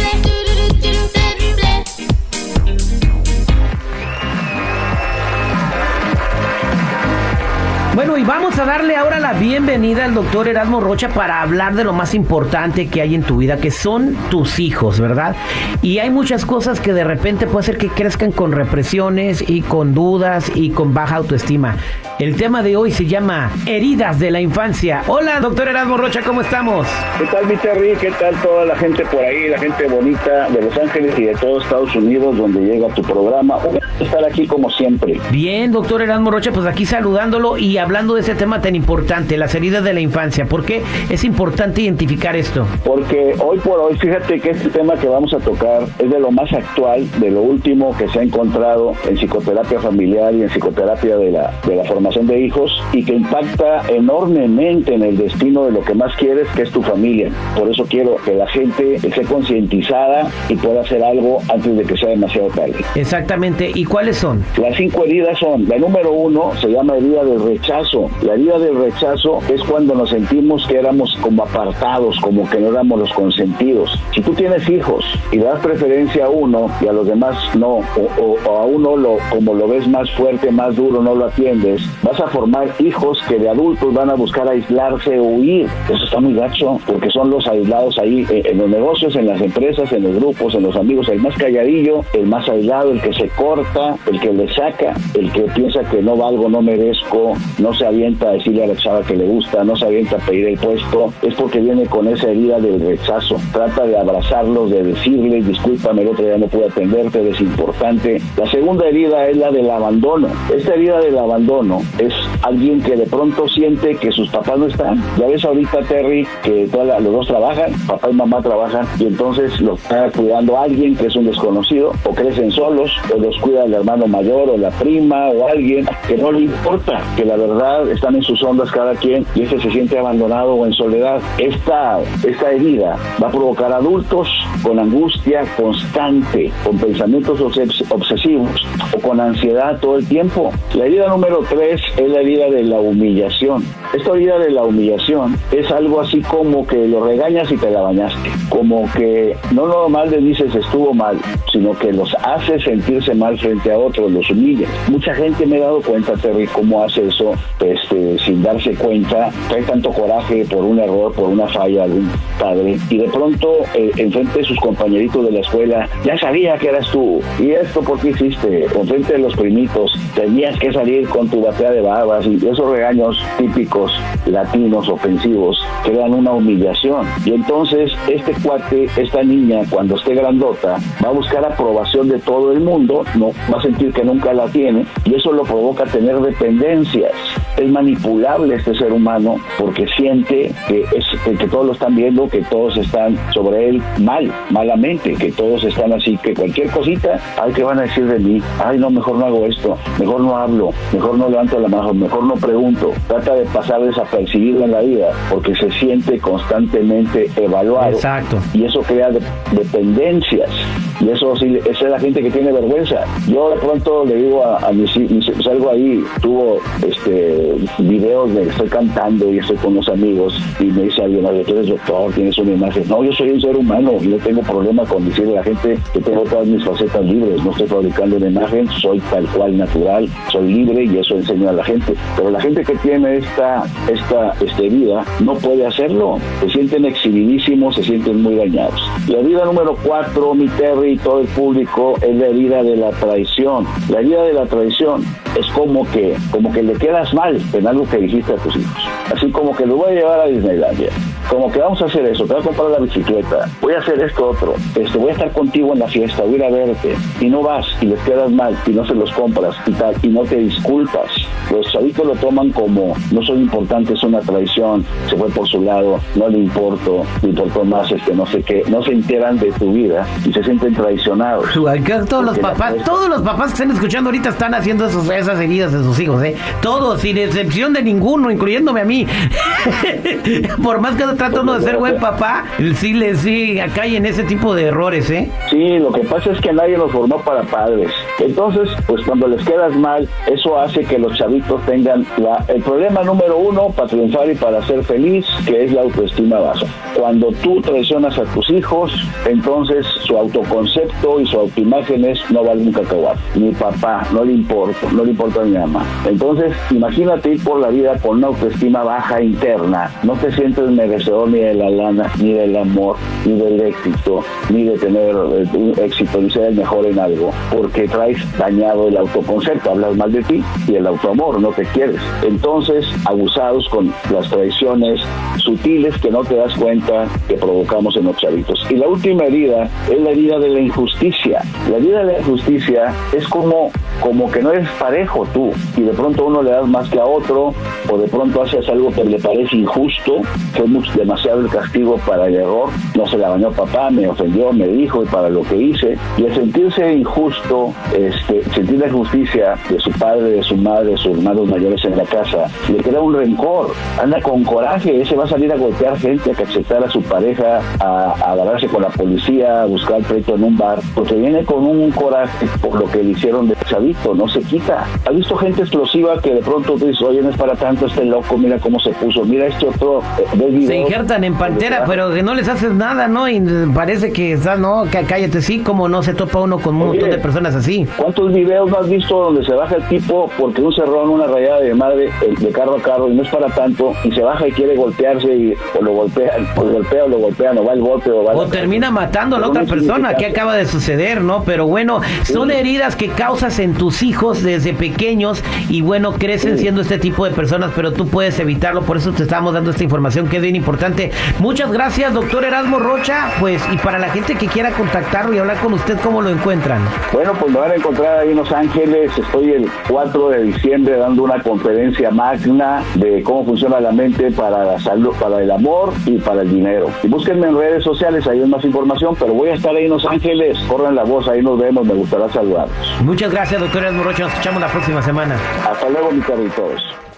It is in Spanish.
Let Bueno, y vamos a darle ahora la bienvenida al doctor Erasmo Rocha para hablar de lo más importante que hay en tu vida, que son tus hijos, ¿verdad? Y hay muchas cosas que de repente puede ser que crezcan con represiones y con dudas y con baja autoestima. El tema de hoy se llama Heridas de la Infancia. Hola, doctor Erasmo Rocha, ¿cómo estamos? ¿Qué tal, mi Terry? ¿Qué tal toda la gente por ahí, la gente bonita de Los Ángeles y de todo Estados Unidos donde llega tu programa? Un estar aquí como siempre. Bien, doctor Erasmo Rocha, pues aquí saludándolo y hablando de ese tema tan importante, las heridas de la infancia. ¿Por qué es importante identificar esto? Porque hoy por hoy, fíjate que este tema que vamos a tocar es de lo más actual, de lo último que se ha encontrado en psicoterapia familiar y en psicoterapia de la, de la formación de hijos y que impacta enormemente en el destino de lo que más quieres, que es tu familia. Por eso quiero que la gente esté concientizada y pueda hacer algo antes de que sea demasiado tarde. Exactamente. ¿Y cuáles son? Las cinco heridas son, la número uno se llama herida del rechazo. La herida del rechazo es cuando nos sentimos que éramos como apartados, como que no éramos los consentidos. Si tú tienes hijos y das preferencia a uno y a los demás no, o, a uno lo, como lo ves más fuerte, más duro, no lo atiendes, vas a formar hijos que de adultos van a buscar aislarse o huir. Eso está muy gacho, porque son los aislados ahí eh, en los negocios, en las empresas, en los grupos, en los amigos, el más calladillo, el más aislado, el que se corta, el que le saca, el que piensa que no valgo, no merezco, no se avienta a decirle a la chava que le gusta, no se avienta a pedir el puesto, es porque viene con esa herida del rechazo. Trata de abrazarlos, de decirles, discúlpame, el otro día no pude atenderte, es importante. La segunda herida es la del abandono. Esta herida del abandono es alguien que de pronto siente que sus papás no están. Ya ves ahorita, Terry, que los dos trabajan, papá y mamá trabajan, y entonces los está cuidando alguien que es un desconocido, o crecen solos, o los cuida el hermano mayor, o la prima, o alguien que no le importa, que la verdad están en sus ondas cada quien, y ese se siente abandonado o en soledad. Esta, esta herida va a provocar adultos con angustia constante, con pensamientos obsesivos o con ansiedad todo el tiempo. La herida número tres es la herida de la humillación. Esta herida de la humillación es algo así como que lo regañas y te la bañaste. Como que no normal le dices estuvo mal, sino que los hace sentirse mal frente a otros, los humilla. Mucha gente me ha dado cuenta, Terry, cómo hace eso este, sin darse cuenta. Trae tanto coraje por un error, por una falla de un padre. Y de pronto, eh, enfrente de sus compañeritos de la escuela, ya sabía que eras tú. ¿Y esto por qué hiciste? Enfrente de los primitos, tenías que salir con tu batea de barbas y esos regaños típicos latinos ofensivos crean una humillación. Y entonces este cuate, esta niña, cuando esté grandota, va a buscar aprobación de todo el mundo, no va a sentir que nunca la tiene y eso lo provoca tener dependencias. Peace. Es manipulable este ser humano porque siente que, es, que todos lo están viendo, que todos están sobre él mal, malamente, que todos están así, que cualquier cosita, ay, ¿qué van a decir de mí? Ay, no, mejor no hago esto, mejor no hablo, mejor no levanto la mano, mejor no pregunto. Trata de pasar desapercibido en la vida porque se siente constantemente evaluado. Exacto. Y eso crea de- dependencias. Y eso sí, esa es la gente que tiene vergüenza. Yo de pronto le digo a, a mis, mis salgo ahí, tuvo este videos de estoy cantando y estoy con los amigos y me dice alguien, oye, tú eres doctor, tienes una imagen. No, yo soy un ser humano y no tengo problema con decirle a la gente que tengo todas mis facetas libres, no estoy fabricando una imagen, soy tal cual natural, soy libre y eso enseño a la gente. Pero la gente que tiene esta, esta este, vida no puede hacerlo, se sienten exhibidísimos, se sienten muy dañados. La herida número cuatro, mi Terry y todo el público, es la herida de la traición. La herida de la traición es como que, como que le quedas mal en algo que dijiste a tus hijos. Así como que lo voy a llevar a Disneylandia. Como que vamos a hacer eso, te voy a comprar la bicicleta, voy a hacer esto otro, este, voy a estar contigo en la fiesta, voy a ir a verte, y no vas, y les quedas mal, y no se los compras, y tal, y no te disculpas. Los chavitos lo toman como, no soy importante, es una traición, se fue por su lado, no le importo, le importó más, este, no sé qué, no se enteran de tu vida y se sienten traicionados. Todos los papás, todos los papás que están escuchando ahorita están haciendo esos, esas heridas de sus hijos, ¿eh? Todos, sin excepción de ninguno, incluyéndome a mí. por más que trata uno de ser buen papá, sí, le, sí, acá hay en ese tipo de errores, ¿eh? Sí, lo que pasa es que nadie los formó para padres. Entonces, pues cuando les quedas mal, eso hace que los chavitos tengan la, el problema número uno para triunfar y para ser feliz, que es la autoestima baja. Cuando tú traicionas a tus hijos, entonces su autoconcepto y su autoimagen es no vale un cacahuate. Mi papá, no le importa, no le importa a mi mamá. Entonces, imagínate ir por la vida con una autoestima baja interna. No te sientes merecedor ni de la lana, ni del amor, ni del éxito, ni de tener eh, un éxito, ni ser el mejor en algo, porque traes dañado el autoconcepto, hablas mal de ti y el autoamor, no te quieres. Entonces, abusados con las traiciones sutiles que no te das cuenta que provocamos en los chavitos. Y la última herida es la herida de la injusticia. La herida de la injusticia es como, como que no eres parejo tú y de pronto uno le das más que a otro o de pronto haces algo que le parece injusto, mucho, demasiado el castigo para el error, no se la bañó papá, me ofendió, me dijo y para lo que hice. Y al sentirse injusto, este, sentir la injusticia de su padre, de su madre, de sus hermanos mayores en la casa, le queda un rencor, anda con coraje, ese va a salir a golpear gente, a cachetar a su pareja, a, a agarrarse con la policía, a buscar pleito en un bar, porque viene con un coraje por lo que le hicieron de chavito, no se quita. ¿Has visto gente explosiva que de pronto dice, oye, no es para tanto este loco, mira cómo se puso, mira este otro, eh, En pantera, pero que no les haces nada, ¿no? Y parece que estás, no, cállate, sí, como no se topa uno con un montón de personas así. ¿Cuántos videos has visto donde se baja el tipo porque un cerrón, una rayada de madre eh, de carro a carro y no es para tanto y se baja y quiere golpearse y o lo golpea, o lo golpea o lo golpea, no va el golpe o va O termina matando a la otra persona, que acaba de suceder, ¿no? Pero bueno, son heridas que causas en tus hijos desde pequeños y bueno, crecen siendo este tipo de personas, pero tú puedes evitarlo, por eso te estamos dando esta información que es bien importante. Muchas gracias, doctor Erasmo Rocha, pues y para la gente que quiera contactarlo y hablar con usted, ¿cómo lo encuentran? Bueno, pues me van a encontrar ahí en Los Ángeles, estoy el 4 de diciembre dando una conferencia magna de cómo funciona la mente para la salud, para el amor y para el dinero. Y búsquenme en redes sociales, ahí hay más información, pero voy a estar ahí en Los Ángeles, corran la voz, ahí nos vemos, me gustará saludarlos. Muchas gracias, doctor Erasmo Rocha, nos escuchamos la próxima semana. Hasta luego, mis todos.